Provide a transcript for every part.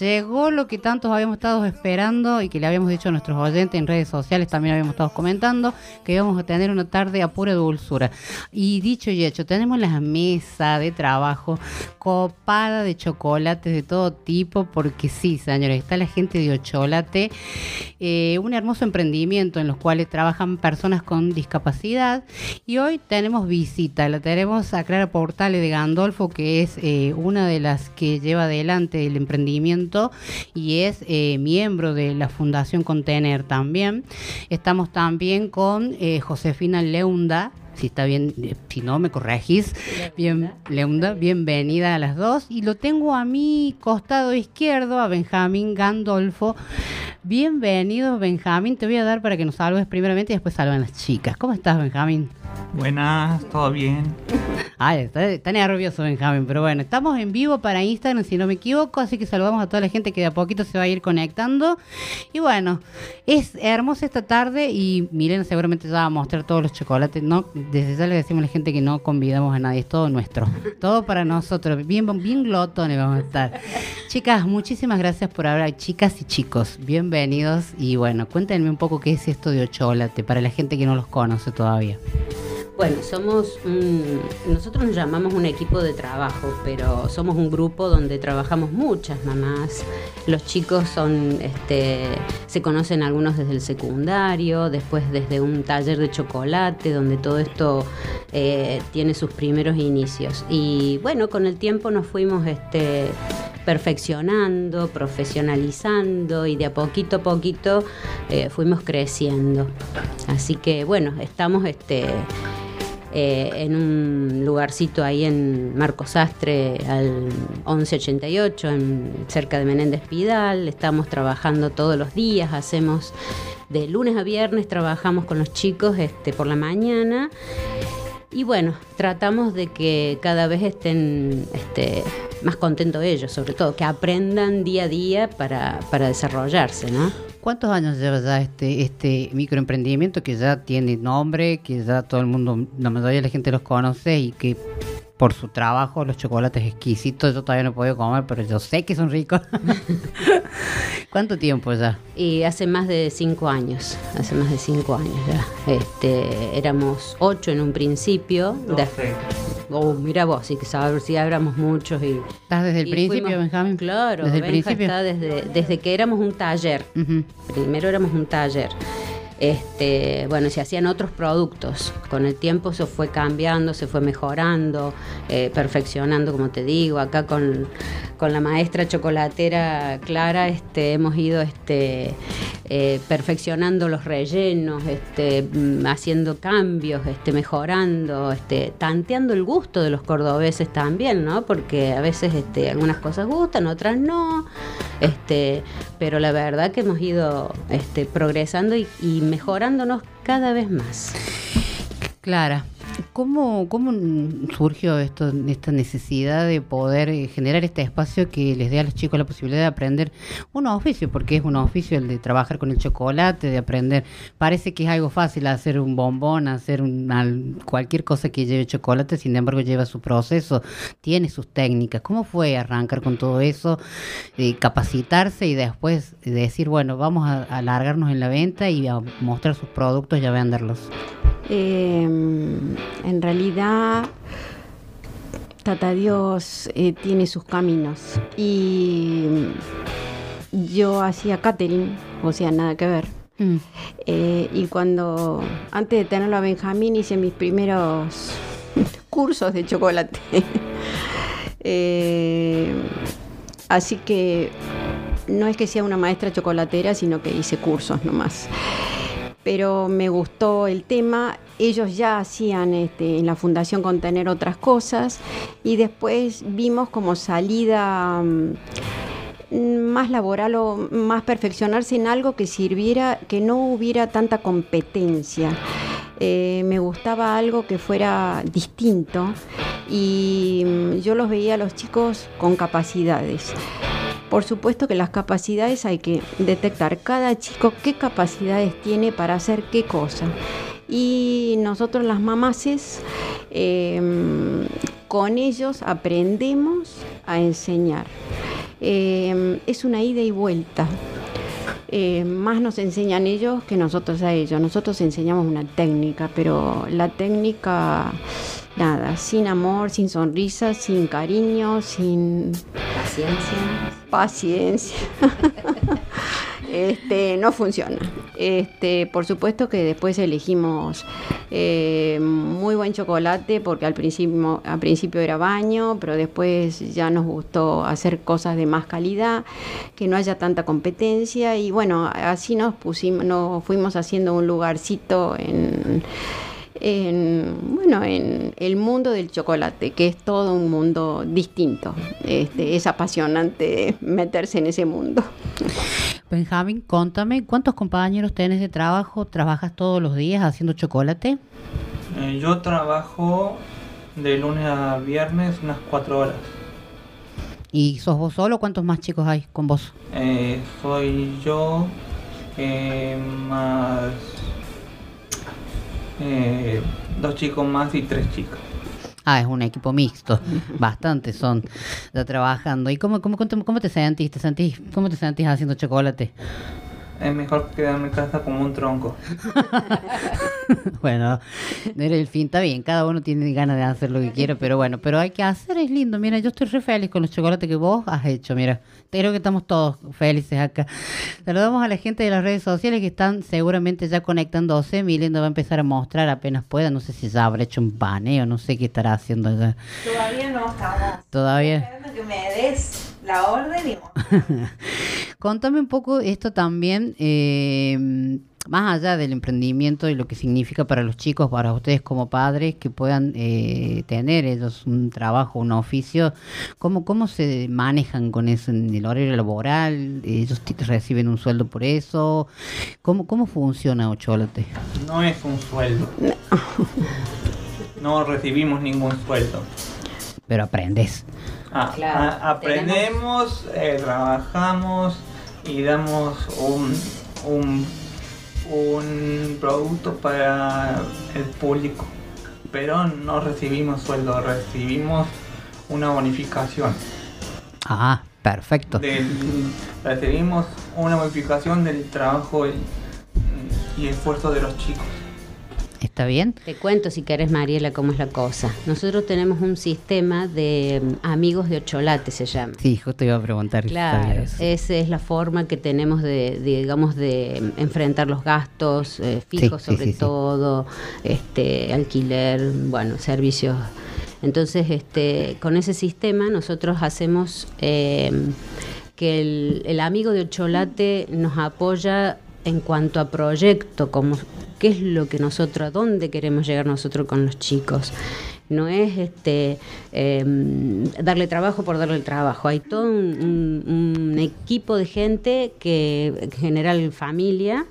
llegó lo que tantos habíamos estado esperando y que le habíamos dicho a nuestros oyentes en redes sociales, también habíamos estado comentando que íbamos a tener una tarde a pura dulzura. Y dicho y hecho, tenemos la mesa de trabajo copada de chocolates de todo tipo, porque sí, señores, está la gente de Ocholate, eh, un hermoso emprendimiento en los cuales trabajan personas con discapacidad. Y hoy tenemos visita, la tenemos a Clara Portale de Gandolfo, que es eh, una de las que lleva adelante el emprendimiento y es eh, miembro de la Fundación Contener también. Estamos también con Josefina Leunda, si está bien, si no me corregís. Bien, Leunda, bienvenida a las dos. Y lo tengo a mi costado izquierdo, a Benjamín Gandolfo. Bienvenido, Benjamín. Te voy a dar para que nos salves primeramente y después salven las chicas. ¿Cómo estás, Benjamín? Buenas, todo bien. Ay, está, nervioso Benjamín, pero bueno, estamos en vivo para Instagram, si no me equivoco, así que saludamos a toda la gente que de a poquito se va a ir conectando. Y bueno, es hermosa esta tarde y Milena seguramente va a mostrar todos los chocolates. No, desde ya le decimos a la gente que no convidamos a nadie, es todo nuestro. Todo para nosotros, bien, bien glotones vamos a estar. Chicas, muchísimas gracias por hablar, chicas y chicos, bienvenidos. Y bueno, cuéntenme un poco qué es esto de chocolate para la gente que no los conoce todavía. Bueno, somos nosotros nos llamamos un equipo de trabajo, pero somos un grupo donde trabajamos muchas mamás. Los chicos son, este, se conocen algunos desde el secundario, después desde un taller de chocolate, donde todo esto eh, tiene sus primeros inicios. Y bueno, con el tiempo nos fuimos, este, perfeccionando, profesionalizando y de a poquito a poquito eh, fuimos creciendo. Así que bueno, estamos este eh, en un lugarcito ahí en Marcos Sastre al 1188, en, cerca de Menéndez Pidal. Estamos trabajando todos los días, hacemos de lunes a viernes, trabajamos con los chicos este, por la mañana. Y bueno, tratamos de que cada vez estén este, más contentos ellos, sobre todo, que aprendan día a día para, para desarrollarse, ¿no? ¿Cuántos años lleva ya este, este microemprendimiento que ya tiene nombre, que ya todo el mundo, la mayoría de la gente los conoce y que por su trabajo, los chocolates exquisitos, yo todavía no he podido comer, pero yo sé que son ricos. ¿Cuánto tiempo ya? Y hace más de cinco años, hace más de cinco años ya. Este, éramos ocho en un principio. oh, mira vos, sí que sabes si éramos muchos y... ¿Estás desde el principio, Benjamín? Claro, desde el principio. Está desde, desde que éramos un taller. Primero éramos un taller. Este, bueno, se hacían otros productos. Con el tiempo se fue cambiando, se fue mejorando, eh, perfeccionando, como te digo. Acá con, la maestra chocolatera Clara este, hemos ido este, eh, perfeccionando los rellenos, este, mm, haciendo cambios, este, mejorando, este, tanteando el gusto de los cordobeses también, ¿no? Porque a veces este, algunas cosas gustan, otras no. Este, pero la verdad que hemos ido este, progresando y mejorándonos cada vez más. Clara, ¿Cómo, ¿Cómo surgió esto, esta necesidad de poder eh, generar este espacio que les dé a los chicos la posibilidad de aprender un oficio? Porque es un oficio el de trabajar con el chocolate, de aprender. Parece que es algo fácil hacer un bombón, hacer cualquier cosa que lleve chocolate, sin embargo lleva su proceso, tiene sus técnicas. ¿Cómo fue arrancar con todo eso, eh, capacitarse y después decir, bueno, vamos a alargarnos en la venta y a mostrar sus productos y a venderlos? Eh, en realidad, Tata Dios eh, tiene sus caminos. Y yo hacía catering, o sea, nada que ver. Mm. Eh, y cuando, antes de tenerlo a Benjamín, hice mis primeros cursos de chocolate. Eh, así que no es que sea una maestra chocolatera, sino que hice cursos nomás pero me gustó el tema. Ellos ya hacían este, en la fundación contener otras cosas y después vimos como salida mm, más laboral o más perfeccionarse en algo que sirviera, que no hubiera tanta competencia. Eh, me gustaba algo que fuera distinto y mm, yo los veía a los chicos con capacidades. Por supuesto que las capacidades hay que detectar cada chico qué capacidades tiene para hacer qué cosa. Y nosotros las mamases em, con ellos aprendemos a enseñar. Eh, es una ida y vuelta. Eh, más nos enseñan ellos que nosotros a ellos. Nosotros enseñamos una técnica, pero la técnica, nada, sin amor, sin sonrisa, sin cariño, sin Paciencia. paciencia. este, no funciona. Este, por supuesto que después elegimos eh, muy buen chocolate porque al principio, al principio era baño, pero después ya nos gustó hacer cosas de más calidad, que no haya tanta competencia y bueno, así nos pusimos, nos fuimos haciendo un lugarcito en en, bueno, en el mundo del chocolate, que es todo un mundo distinto. Este, es apasionante meterse en ese mundo. Benjamín, contame, ¿cuántos compañeros tenés de trabajo? ¿Trabajas todos los días haciendo chocolate? Eh, yo trabajo de lunes a viernes unas cuatro horas. ¿Y sos vos solo? ¿Cuántos más chicos hay con vos? Eh, soy yo eh, más eh, dos chicos más y tres chicas. Ah, es un equipo mixto. Bastantes son ya trabajando. ¿Y cómo, cómo, cómo, cómo te sentís? ¿Te sentís? ¿Cómo te sentís haciendo chocolate? Es mejor quedarme en casa como un tronco. bueno, no era el fin, está bien, cada uno tiene ganas de hacer lo que quiera, pero bueno, pero hay que hacer, es lindo. Mira, yo estoy re feliz con los chocolates que vos has hecho, mira. Creo que estamos todos felices acá. Saludamos a la gente de las redes sociales que están seguramente ya conectándose. Milena va a empezar a mostrar apenas pueda. No sé si ya habrá hecho un paneo, no sé qué estará haciendo ya. Todavía no estamos. Todavía. Esperando que me des la orden y Contame un poco esto también, eh, más allá del emprendimiento y lo que significa para los chicos, para ustedes como padres, que puedan eh, tener ellos un trabajo, un oficio, ¿cómo, ¿cómo se manejan con eso en el horario laboral? ¿Ellos reciben un sueldo por eso? ¿Cómo, cómo funciona Ocholote? No es un sueldo. No recibimos ningún sueldo. Pero aprendes. Ah, Claro, a- aprendemos, eh, trabajamos y damos un, un, un producto para el público. Pero no recibimos sueldo, recibimos una bonificación. Ah, perfecto. Del- recibimos una bonificación del trabajo y, y esfuerzo de los chicos. ¿Está bien? Te cuento si querés, Mariela, cómo es la cosa. Nosotros tenemos un sistema de mm, amigos de ocholate, se llama. Sí, justo iba a preguntar. Claro, esa es la forma que tenemos de, de, digamos, de enfrentar los gastos eh, fijos sí, sobre sí, sí. todo, este, alquiler, bueno, servicios. Entonces, este, con ese sistema nosotros hacemos eh, que el, el amigo de Ocholate nos apoya en cuanto a proyecto, como qué es lo que nosotros, a dónde queremos llegar nosotros con los chicos. No es este eh, darle trabajo por darle trabajo. Hay todo un, equipo de gente que, en general familia,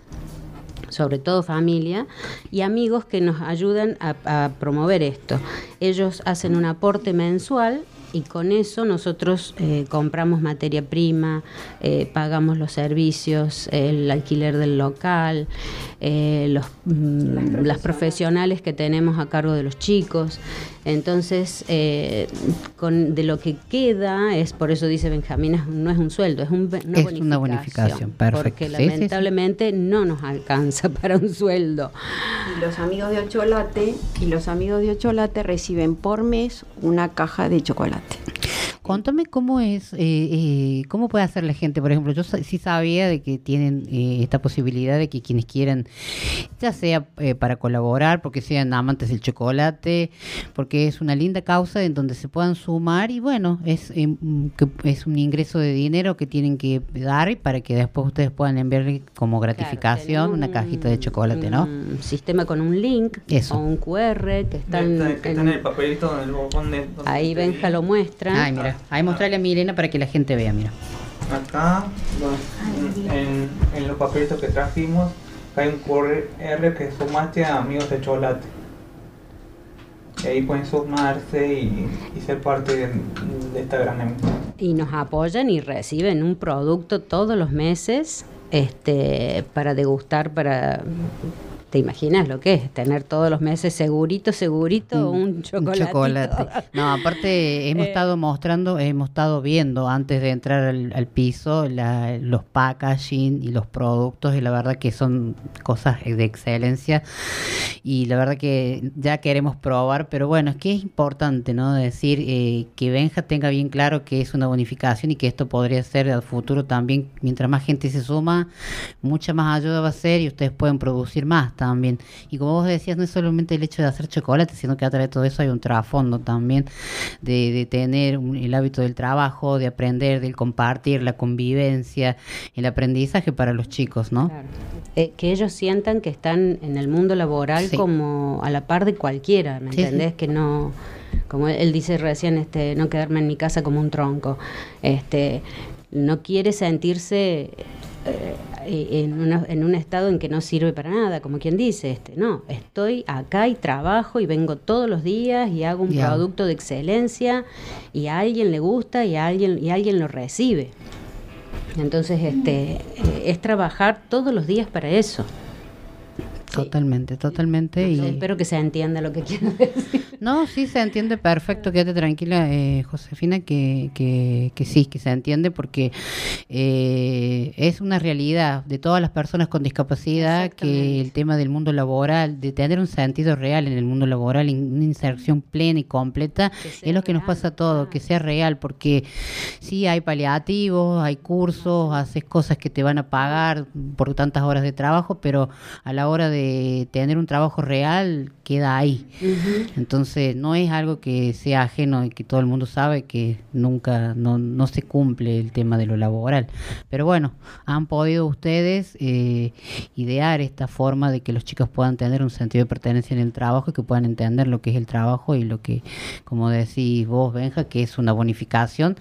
sobre todo familia, y amigos que nos ayudan a promover esto. Ellos hacen un aporte mensual y con eso nosotros eh, compramos materia prima, eh, pagamos los servicios, el alquiler del local, eh, los, mm, las profesionales que tenemos a cargo de los chicos. Entonces, eh, con, de lo que queda, es por eso dice Benjamín, es- no es un sueldo, es un una, Es bonificación, una bonificación, perfecto. Porque Sí, sí, sí. lamentablemente no nos alcanza para un sueldo. Y los amigos de Ocholate y los amigos de Ocholate reciben por mes una caja de chocolate. Contame cómo es, eh, eh, cómo puede hacer la gente. Por ejemplo, yo sí sabía de que tienen eh, esta posibilidad de que quienes quieran, ya sea eh, para colaborar, porque sean amantes del chocolate, porque es una linda causa en donde se puedan sumar y bueno, es, eh, mm, que es un ingreso de dinero que tienen que dar y para que después ustedes puedan enviarle como gratificación Claro, una cajita de chocolate, ¿no? Un sistema con un link Eso. o un QR que está en, Está, que está en el papelito donde el botón de- donde ahí Benja lo muestra. Ay, mira, ahí mostrarle a Milena para que la gente vea, mira. Acá, los- en, en los papelitos que trajimos, hay un QR que sumaste a amigos de chocolate. Y ahí pueden sumarse y, y ser parte de, de esta gran empresa. y nos apoyan y reciben un producto todos los meses este para degustar para ¿Te imaginas lo que es? Tener todos los meses segurito, segurito, un chocolate. chocolate. No, aparte hemos Eh. estado mostrando, hemos estado viendo antes de entrar al, al piso la- los packaging y los productos y la verdad que son cosas de excelencia y la verdad que ya queremos probar, pero bueno, es que es importante, ¿no? Decir eh, que Benja tenga bien claro que es una bonificación y que esto podría ser al futuro también, mientras más gente se suma, mucha más ayuda va a ser y ustedes pueden producir más también. Y como vos decías, no es solamente el hecho de hacer chocolate, sino que atrás de todo eso hay un trasfondo también de, de tener un- el hábito del trabajo, de aprender, del compartir, la convivencia, el aprendizaje para los chicos, ¿no? Claro. Eh, que ellos sientan que están en el mundo laboral Sí. como a la par de cualquiera, ¿me Sí, entendés? sí. Que no, como él, él dice recién, este, no quedarme en mi casa como un tronco. Este, no quiere sentirse eh, en, una- en un estado en que no sirve para nada, como quien dice, este, no, estoy acá y trabajo y vengo todos los días y hago un producto de excelencia y a alguien le gusta y a alguien y alguien lo recibe. Entonces, este, eh, es trabajar todos los días para eso. Totalmente, totalmente. Yo Y... espero que se entienda lo que quiero decir. No, sí se entiende perfecto, quédate tranquila, eh, Josefina, que, que, que sí, que se entiende porque eh, es una realidad de todas las personas con discapacidad que el tema del mundo laboral, de tener un sentido real en el mundo laboral, in- una inserción plena y completa, es lo que nos pasa a todos, que sea real, porque sí hay paliativos, hay cursos, haces cosas que te van a pagar por tantas horas de trabajo, pero a la hora de tener un trabajo real queda ahí. Entonces no es algo que sea ajeno y que todo el mundo sabe que nunca, no, no se cumple el tema de lo laboral. Pero bueno, han podido ustedes eh, idear esta forma de que los chicos puedan tener un sentido de pertenencia en el trabajo y que puedan entender lo que es el trabajo y lo que, como decís vos, Benja, que es una bonificación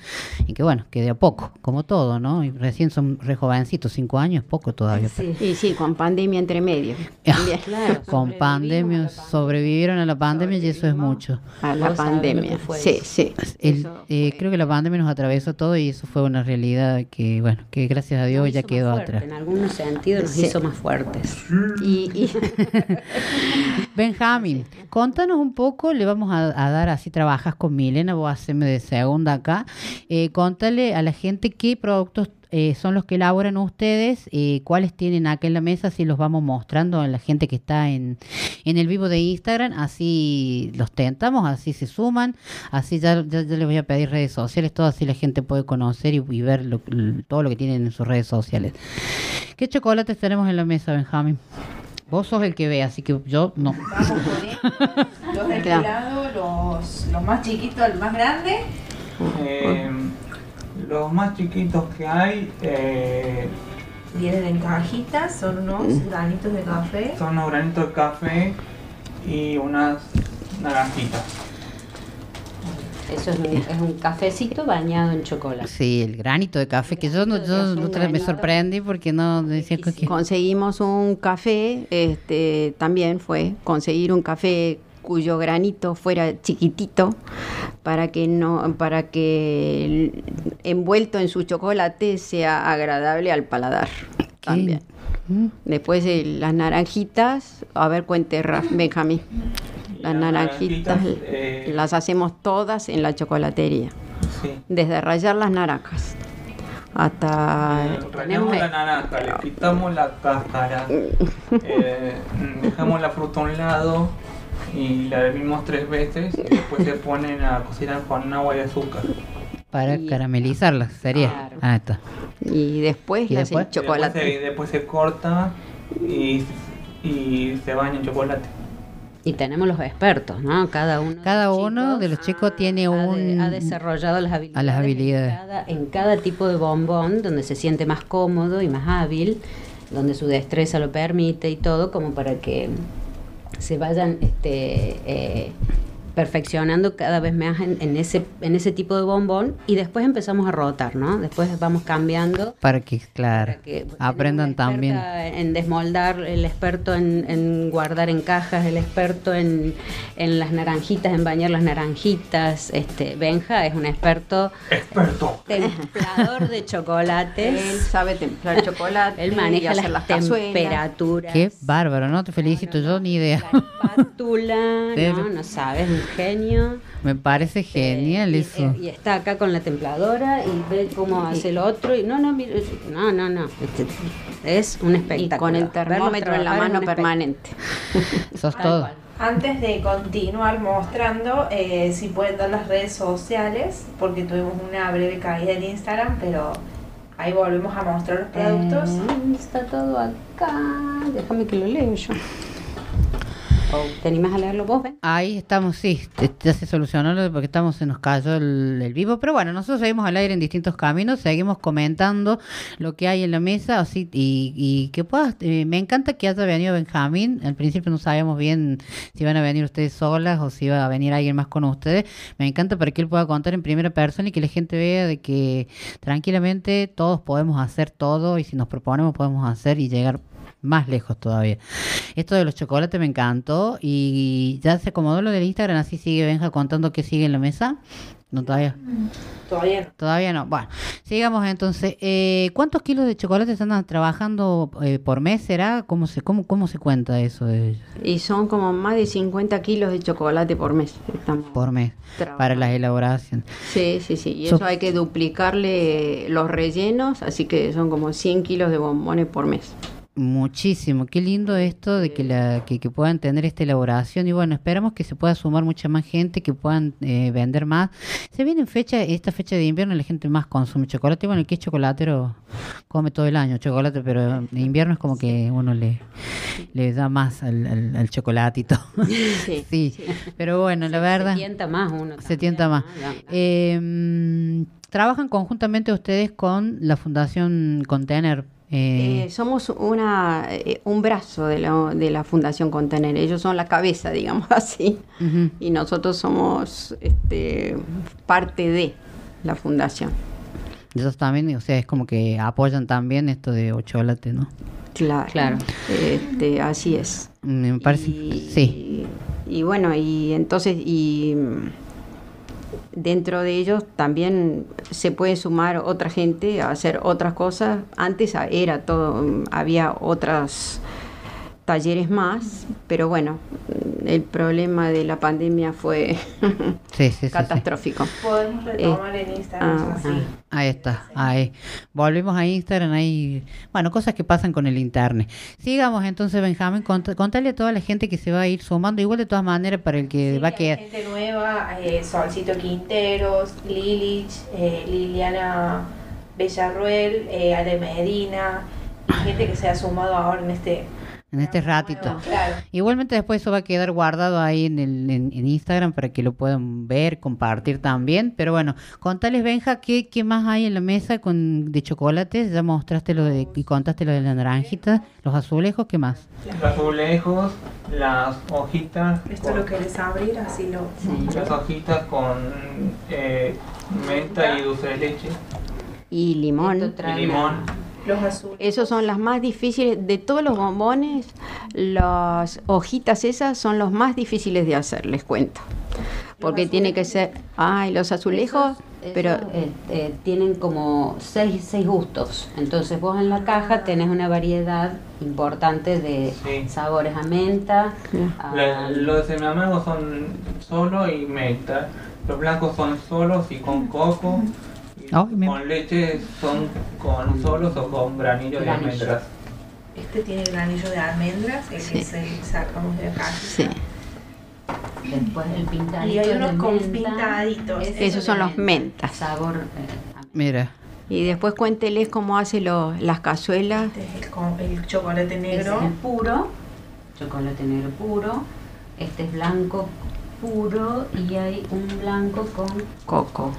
y que bueno, que de a poco, como todo, ¿no? Y recién son re jovencitos, cinco años, poco todavía. Sí. Y sí, con pandemia entre medio. También. Claro, Con pandemia. Sobrevivieron a la pandemia y eso es mucho. A la pandemia. fue Sí, sí. El- eh, creo que la pandemia nos atravesó todo y eso fue una realidad que, bueno, que gracias a Dios Nos ya quedó atrás. En algunos sentidos nos Sí. hizo más fuertes. Y, y- Benjamín, contanos un poco, le vamos a, a dar así, trabajas con Milena, vos haceme de segunda acá, eh, contale a la gente qué productos eh, son los que elaboran ustedes, eh, cuáles tienen acá en la mesa, así los vamos mostrando a la gente que está en, en el vivo de Instagram, así los tentamos, así se suman, así ya, ya, ya les voy a pedir redes sociales, todo así la gente puede conocer y, y ver lo- todo lo que tienen en sus redes sociales. ¿Qué chocolates tenemos en la mesa, Benjamín? Vos sos el que ve, así que yo no. Vamos con los del Claro. lado, los, los más chiquitos, el más grande. Eh, los más chiquitos que hay eh, Vienen en cajitas, son unos granitos de café. son unos granitos de café y unas naranjitas. Eso es un, es un cafecito bañado en chocolate. Sí, el granito de café, que yo, no, yo me sorprendí porque no decía que... Conseguimos un café, este, también fue conseguir un café cuyo granito fuera chiquitito para que no para que el envuelto en su chocolate sea agradable al paladar también. Mm, Después de las naranjitas, a ver cuente Benjamín. Las Las naranjitas naranjitas, eh, las hacemos todas en la chocolatería, Sí. desde rallar las naranjas hasta Eh, Rayamos la naranja, le quitamos la cáscara, eh, dejamos la fruta a un lado y la hervimos tres veces y después se ponen a cocinar con agua y azúcar. Para Y- caramelizarlas, sería. Claro. Ah, está. y después ¿Y las después? en Y chocolate. Después se, después se corta y, y se baña en chocolate. Y tenemos los expertos, ¿no? Cada uno. Cada los uno de los chicos tiene ha de- un- ha desarrollado las habilidades. a las habilidades. En cada, en cada tipo de bombón, donde se siente más cómodo y más hábil, donde su destreza lo permite y todo, como para que se vayan este, eh, perfeccionando cada vez más en, en ese, en ese tipo de bombón y después empezamos a rotar, ¿no? Después vamos cambiando. Para que, claro, para que aprendan también. En desmoldar, el experto en, en guardar en cajas, el experto en, en las naranjitas, en bañar las naranjitas. Este, Benja es un experto Experto. templador de Él chocolates. sabe templar chocolate, Él maneja las, temperaturas. Qué bárbaro, ¿no? Te felicito, yo ni idea. La espátula, no, no sabes, genio. Me parece genial Eh, y- eso. Y, está acá con la templadora y ve cómo hace el otro. Y no, no, mira, no, no, no. Este, Es un Y espectáculo. con el termómetro en la mano permanente. Sos todo. Antes de continuar mostrando, eh, si pueden dar las redes sociales, porque tuvimos una breve caída en Instagram, pero ahí volvemos a mostrar los productos. Eh, está todo acá. Déjame que lo leo yo. ¿O ¿Te a leerlo vos, ven? Ahí estamos, sí, ya se solucionó porque estamos, se nos cayó el, el vivo, pero bueno, nosotros seguimos al aire en distintos caminos, seguimos comentando lo que hay en la mesa, así, y, y que puedas, eh, me encanta que haya venido Benjamín, al principio no sabíamos bien si iban a venir ustedes solas o si iba a venir alguien más con ustedes, me encanta para que él pueda contar en primera persona y que la gente vea de que tranquilamente todos podemos hacer todo y si nos proponemos podemos hacer y llegar más lejos todavía. Esto de los chocolates me encantó y ya se acomodó lo del Instagram, así sigue Benja contando qué sigue en la mesa. No, todavía. Todavía no. Todavía no. Bueno, sigamos entonces. Eh, ¿Cuántos kilos de chocolate están trabajando eh, por mes? ¿Será? ¿Cómo se, cómo, ¿Cómo se cuenta eso de Y son como más de 50 kilos de chocolate por mes. Estamos por mes? trabajando. Para las elaboraciones. Sí, sí, sí. Y So- eso hay que duplicarle los rellenos, así que son como 100 kilos de bombones por mes. Muchísimo, qué lindo esto de que, la, que, que puedan tener esta elaboración y bueno, esperamos que se pueda sumar mucha más gente, que puedan eh, vender más. Se viene en fecha, esta fecha de invierno la gente más consume chocolate, bueno, el que es chocolatero come todo el año chocolate, pero en invierno es como que uno le, le da más al, al, al chocolatito. Sí, sí, pero bueno, la verdad... Se tienta más uno. Se también, tienta más. ¿no? Eh, mm, trabajan conjuntamente ustedes con la Fundación Contener. Eh, Eh, somos una, eh, un brazo de la, de la Fundación Contener. Ellos son la cabeza, digamos así. Y nosotros somos este, parte de la Fundación. Ellos también, o sea, es como que apoyan también esto de chocolate, ¿no? Claro. Claro. Este, así es. Me parece, Y, sí. Y bueno, y entonces, y mm, dentro de ellos también se puede sumar otra gente a hacer otras cosas. Antes era todo, mm, había otros talleres más, pero bueno, el problema de la pandemia fue Sí, sí, sí, sí. catastrófico. Podemos retomar en Instagram ah, así. Ahí está, ahí. Volvimos a Instagram, ahí. Bueno, cosas que pasan con el internet. Sigamos entonces, Benjamín, cont- contale a toda la gente que se va a ir sumando, igual de todas maneras para el que Sí, va a quedar. gente nueva, eh, Solcito Quinteros, Lilich, eh, Liliana Villarruel, eh, Ale Medina, gente que se ha sumado ahora en este... En este ratito. Bueno, claro. Igualmente después eso va a quedar guardado ahí en, el, en, en Instagram para que lo puedan ver, compartir también. Pero bueno, contales, Benja, ¿qué, qué más hay en la mesa con de chocolates? Ya mostraste lo de, y contaste lo de la naranjita, los azulejos, ¿qué más? Los azulejos, las hojitas. Esto con- lo querés abrir, así lo... Las hojitas con eh, menta y dulce de leche Y limón. Y limón. Los azules. Esos son las más difíciles de todos los bombones. Las hojitas esas son los más difíciles de hacer, les cuento. Porque tiene que ser, ay, los azulejos, Esos, pero eh, eh, tienen como seis, seis gustos. Entonces vos en la caja tenés una variedad importante de Sí. sabores a menta. a- La- los semiamargos son solo y menta. Los blancos son solos y con coco. Me- con leche son con solos o con granillo de almendras. Este tiene granillo de almendras, el Sí. que se sacamos de acá. sí. Después el pintadito. Y hay unos de con menta. pintaditos. Esos es son los mentas. Sabor. eh, Mira, Y después cuénteles cómo hace lo- las cazuelas. Este es el, con- el chocolate negro. es el puro, chocolate negro puro. Este es blanco puro y hay un blanco con Coco.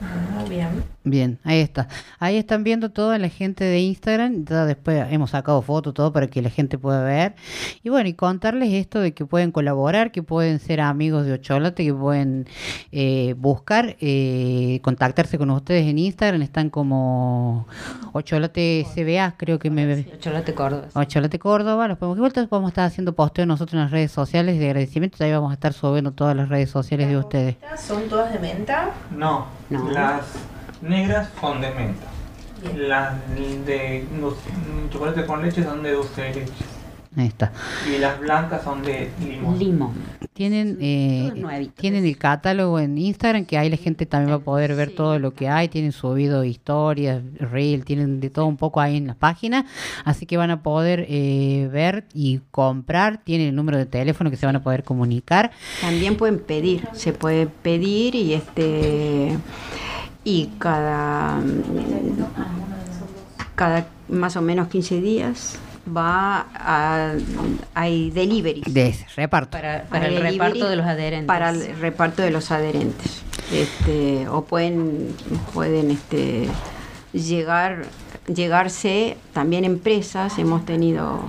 Mm-hmm. Bien. Bien, ahí está. Ahí están viendo toda la gente de Instagram. ya después hemos sacado fotos, todo para que la gente pueda ver. Y bueno, y contarles esto de que pueden colaborar, que pueden ser amigos de Ocholate, que pueden eh, buscar, eh, contactarse con ustedes en Instagram. Están como Ocholate CBA, creo que me. Chocolate Córdoba. Ocholate Córdoba, los podemos, igual vamos a estar haciendo posteo nosotros en las redes sociales de agradecimiento, ahí vamos a estar subiendo todas las redes sociales de ustedes. Son todas de menta. No, No. las negras son de menta. Bien. Las de chocolate con leche son de dulce de leche. Ahí está. Y las blancas son de limón. Limón. Tienen, eh, tienen el catálogo en Instagram, que ahí la gente también va a poder ver Sí. todo lo que hay. Tienen subido historias, reel, tienen de todo un poco ahí en las páginas. Así que van a poder eh, ver y comprar. Tienen el número de teléfono que se van a poder comunicar. También pueden pedir, se puede pedir y este y cada cada más o menos 15 días va a hay delivery De ese reparto. Para, el reparto de los adherentes. para el reparto de los adherentes este o pueden pueden este llegar llegarse también empresas hemos tenido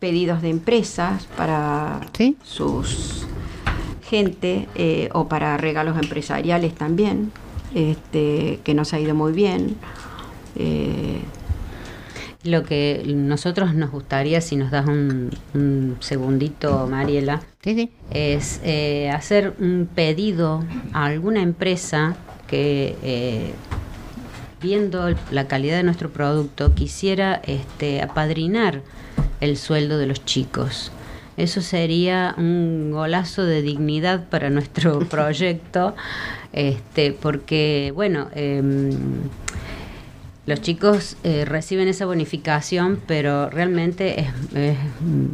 pedidos de empresas para ¿Sí? sus gente eh, o para regalos empresariales también, este, que nos ha ido muy bien. Eh, Lo que nosotros nos gustaría, si nos das un, un segundito, Mariela, Sí, sí. es eh, hacer un pedido a alguna empresa que, eh, viendo la calidad de nuestro producto, quisiera este, apadrinar el sueldo de los chicos. Eso sería un golazo de dignidad para nuestro proyecto, este, porque, bueno, em, los chicos eh, reciben esa bonificación, pero realmente es, es,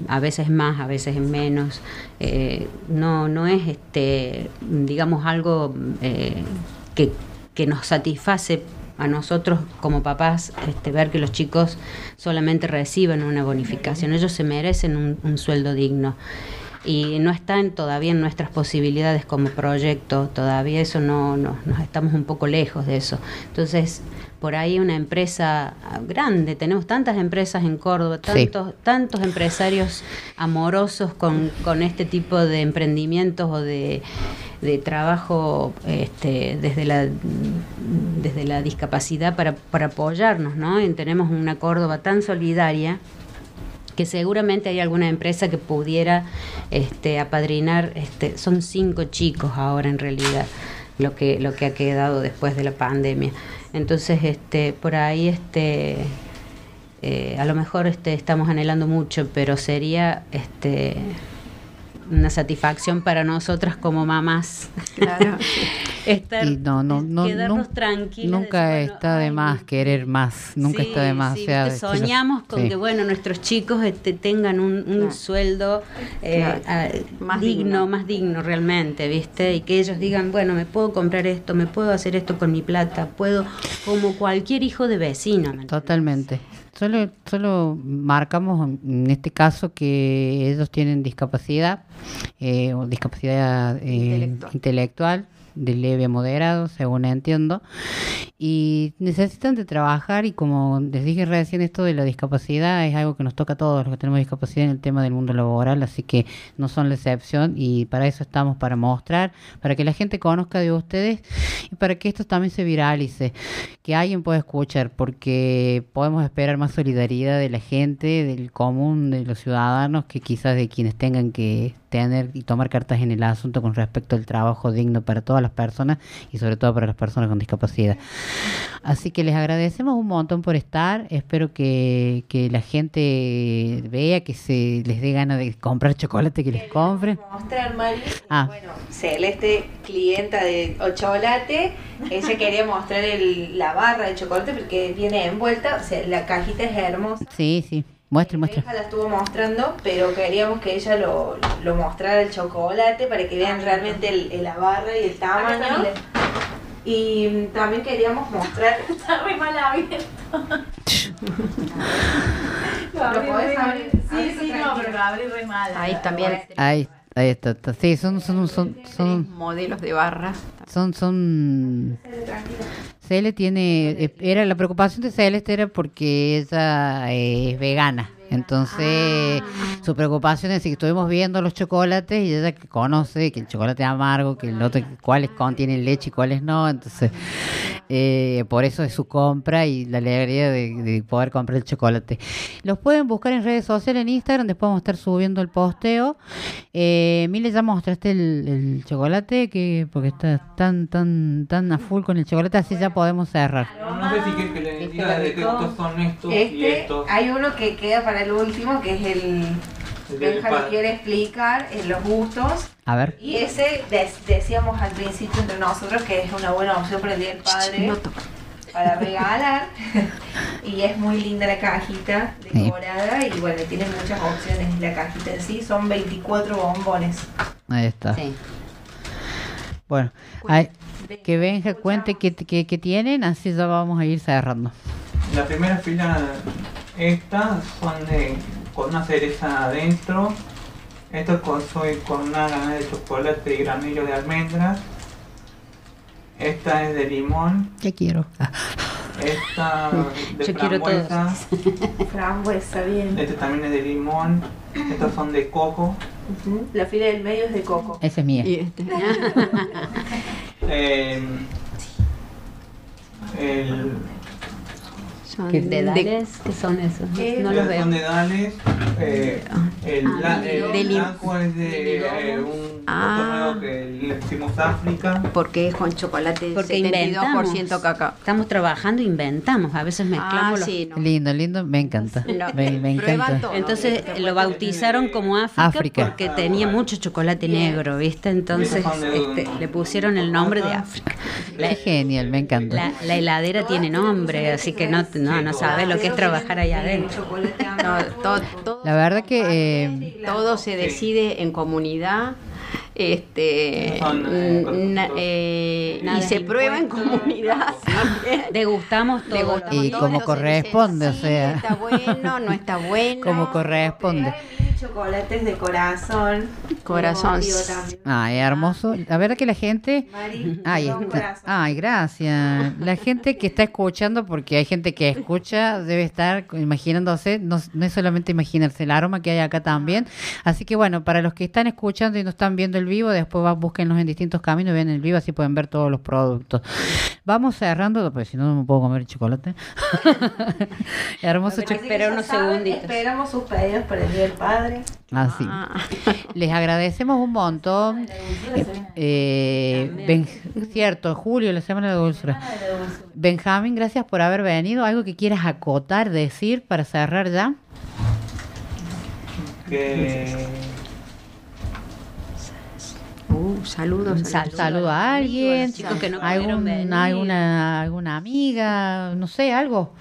a veces más, a veces es menos. Eh, no, no es este, digamos, algo eh, que, que nos satisface a nosotros como papás este, ver que los chicos solamente reciben una bonificación. Ellos se merecen un, un sueldo digno y no están todavía en nuestras posibilidades como proyecto, todavía eso no, no- nos estamos un poco lejos de eso. Entonces, por ahí una empresa grande, tenemos tantas empresas en Córdoba, Sí. tantos, tantos empresarios amorosos con, con este tipo de emprendimientos o de, de trabajo este, desde la desde la discapacidad para, para apoyarnos, ¿no? Y tenemos una Córdoba tan solidaria que seguramente hay alguna empresa que pudiera este, apadrinar, este, son cinco chicos ahora en realidad lo que, lo que ha quedado después de la pandemia. Entonces, este, por ahí este, eh, a lo mejor este, estamos anhelando mucho, pero sería este, una satisfacción para nosotras como mamás. claro. Estar, Y no, no, no, quedarnos tranquilas. Nunca decir, bueno, está de ay, más querer más. Nunca Sí, está de más. sí, sea, soñamos con sí. que bueno nuestros chicos este, tengan un, un Claro. sueldo eh, Claro. Más digno, digno. más digno realmente, ¿viste? Y que ellos digan, bueno, me puedo comprar esto, me puedo hacer esto con mi plata, puedo, como cualquier hijo de vecino. Totalmente. Solo, solo marcamos en este caso que ellos tienen discapacidad, eh, o discapacidad eh, Intelectual. intelectual, de leve a moderado, según entiendo, y necesitan de trabajar y como les dije recién, esto de la discapacidad es algo que nos toca a todos los que tenemos discapacidad en el tema del mundo laboral, así que no son la excepción y para eso estamos, para mostrar, para que la gente conozca de ustedes y para que esto también se viralice, que alguien pueda escuchar, porque podemos esperar más solidaridad de la gente, del común, de los ciudadanos, que quizás de quienes tengan que tener y tomar cartas en el asunto con respecto al trabajo digno para todas las personas y sobre todo para las personas con discapacidad. Así que les agradecemos un montón por estar. Espero que, que la gente vea, que se les dé ganas de comprar chocolate, que les compre. mostrar, Mari. Ah. Bueno, Celeste, clienta de chocolate, ella quería mostrar el- la barra de chocolate porque viene envuelta, o sea, la cajita es hermosa. Sí, sí. Muestre, Mi muestre. hija la estuvo mostrando, pero queríamos que ella lo, lo mostrara el chocolate para que vean realmente el, el- la barra y el tamaño. Y también queríamos mostrar. Está muy mal abierto. ¿Lo podés abrir? Sí, sí, no, pero lo abrí re mal. Ahí también Ahí, ahí está, está. Sí, son, son, son, son, modelos de barras. son, son, Cele tiene, eh, era la preocupación de Celeste era porque ella es vegana. Entonces, su preocupación es que estuvimos viendo los chocolates y ella que conoce que el chocolate es amargo, que el otro, cuáles contienen leche y cuáles no. Entonces, eh, por eso es su compra y la alegría de, de poder comprar el chocolate. Los pueden buscar en redes sociales, en Instagram, después vamos a estar subiendo el posteo. Eh, Mile, ya mostraste el, el chocolate, que porque está tan, tan, tan a full con el chocolate, así ya podemos cerrar. No sé si quieres que le diga de qué estos son estos y Este, estos. hay uno que queda para el último, que es el... Benja lo padre. quiere explicar en los gustos. A ver. Y ese decíamos al principio entre nosotros que es una buena opción para el Día del Padre No para regalar. y es muy linda la cajita Sí. decorada y bueno, tiene muchas opciones la cajita en sí. Son 24 bombones. Ahí está. Sí. Bueno, ay, que Benja cuente qué, qué- qué tienen, así ya vamos a ir cerrando. La primera fila, estas son de, con una cereza adentro. Esto con, soy con una gana de chocolate y granillo de almendras. Esta es de limón. ¿Qué quiero? Esta de Yo quiero frambuesa. Frambuesa, bien. Este también es de limón. Estos son de coco. La fila del medio es de coco. Esa es mía. Y este, Eh, el, son ¿Qué de- dedales? ¿Qué son esos? No los son veo. de Dales. Eh, el, Ah, el blanco es de de eh, un Ah. que le decimos África. porque es con chocolate Porque 72% inventamos. cacao. Estamos trabajando, inventamos. A veces mezclamos Ah, los sí, no. Lindo, lindo, me encanta. No, Me, encanta. todo. Entonces lo bautizaron como África, África. porque tenía mucho chocolate negro, ¿viste? Entonces este, le pusieron el nombre de África. La, Qué genial, me encanta. la- la heladera tiene nombre, así que no, no, no sabes lo que es trabajar ahí adentro. No, todo- La verdad que eh, todo se decide en comunidad. Este Son, eh, na- eh, Nada y se prueba en comunidad. Degustamos todo. Degustamos Y todo, como corresponde, dicen, o sea. sí, está bueno, no está bueno. como corresponde. Hay chocolates de corazón. Corazón. Ay, hermoso. La verdad que la gente... Mari, Ay, está- ay, gracias. La gente que está escuchando, porque hay gente que escucha, debe estar imaginándose, no, no es solamente imaginarse el aroma que hay acá también. Así que bueno, para los que están escuchando y no están viendo el vivo, después va, búsquenlos en distintos caminos, vean el vivo, así pueden ver todos los productos. Vamos cerrando, porque si no, no me puedo comer el chocolate. Hermoso chocolate. Espera ya unos saben, segunditos. Esperamos sus pedidos para el Día del Padre. Así. Ah, Les agradecemos un montón. Eh, Ben- cierto, Julio, la semana de dulzura. Benjamín, gracias por haber venido. ¿Algo que quieras acotar, decir para cerrar ya? Que uh, saludos. Un saludo. Saludo a alguien, chicos que no algún- pudieron venir. alguna, alguna amiga, no sé, algo.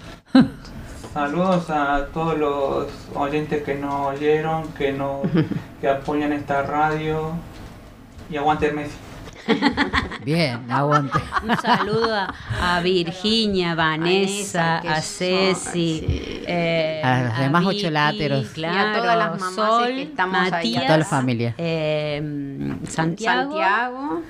Saludos a todos los oyentes que nos oyeron, que nos que apoyan esta radio y aguante Messi. Bien, aguante. Un saludo a, a Virginia, Vanessa, a son- Ceci, sí. eh, A los demás. Claro, Y a todas las mamás Sol, que estamos ahí. Matías, A toda la familia. eh, Santiago, Santiago.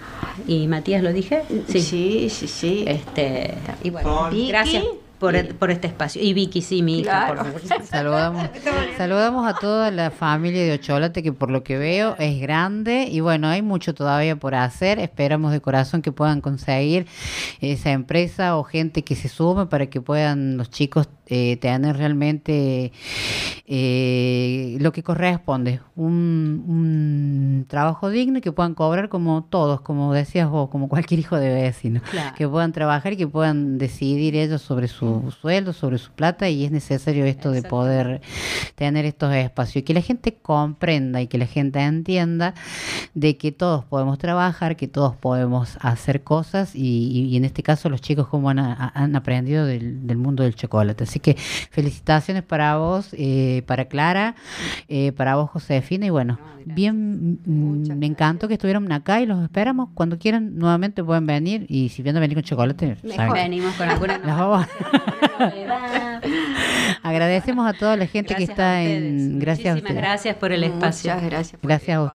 y Matías, ¿lo dije? Sí, sí, sí. Este, y bueno, Sol. Gracias por, por este espacio. Y Vicky, sí, mi hija, Claro. por favor. Saludamos, saludamos a toda la familia de Ocholate que por lo que veo es grande y bueno, hay mucho todavía por hacer. Esperamos de corazón que puedan conseguir esa empresa o gente que se sume para que puedan los chicos eh, tener realmente eh, lo que corresponde, un, un trabajo digno y que puedan cobrar como todos, como decías vos, como cualquier hijo de vecino, Claro. que puedan trabajar y que puedan decidir ellos sobre su sueldo, sobre su plata y es necesario esto de poder tener estos espacios y que la gente comprenda y que la gente entienda de que todos podemos trabajar, que todos podemos hacer cosas y, y- y en este caso los chicos como han, aprendido del, del mundo del chocolate. Así que felicitaciones para vos, eh, para Clara, eh, para vos Josefina y bueno, bien, mm, me encantó que estuvieron acá y los esperamos cuando quieran nuevamente pueden venir y si vienen a venir con chocolate, saben que- Venimos con alguna las vamos- novedad. Agradecemos a toda la gente que está ustedes. en gracias a Muchísimas ustedes. gracias por el espacio. Muchas gracias. por Gracias a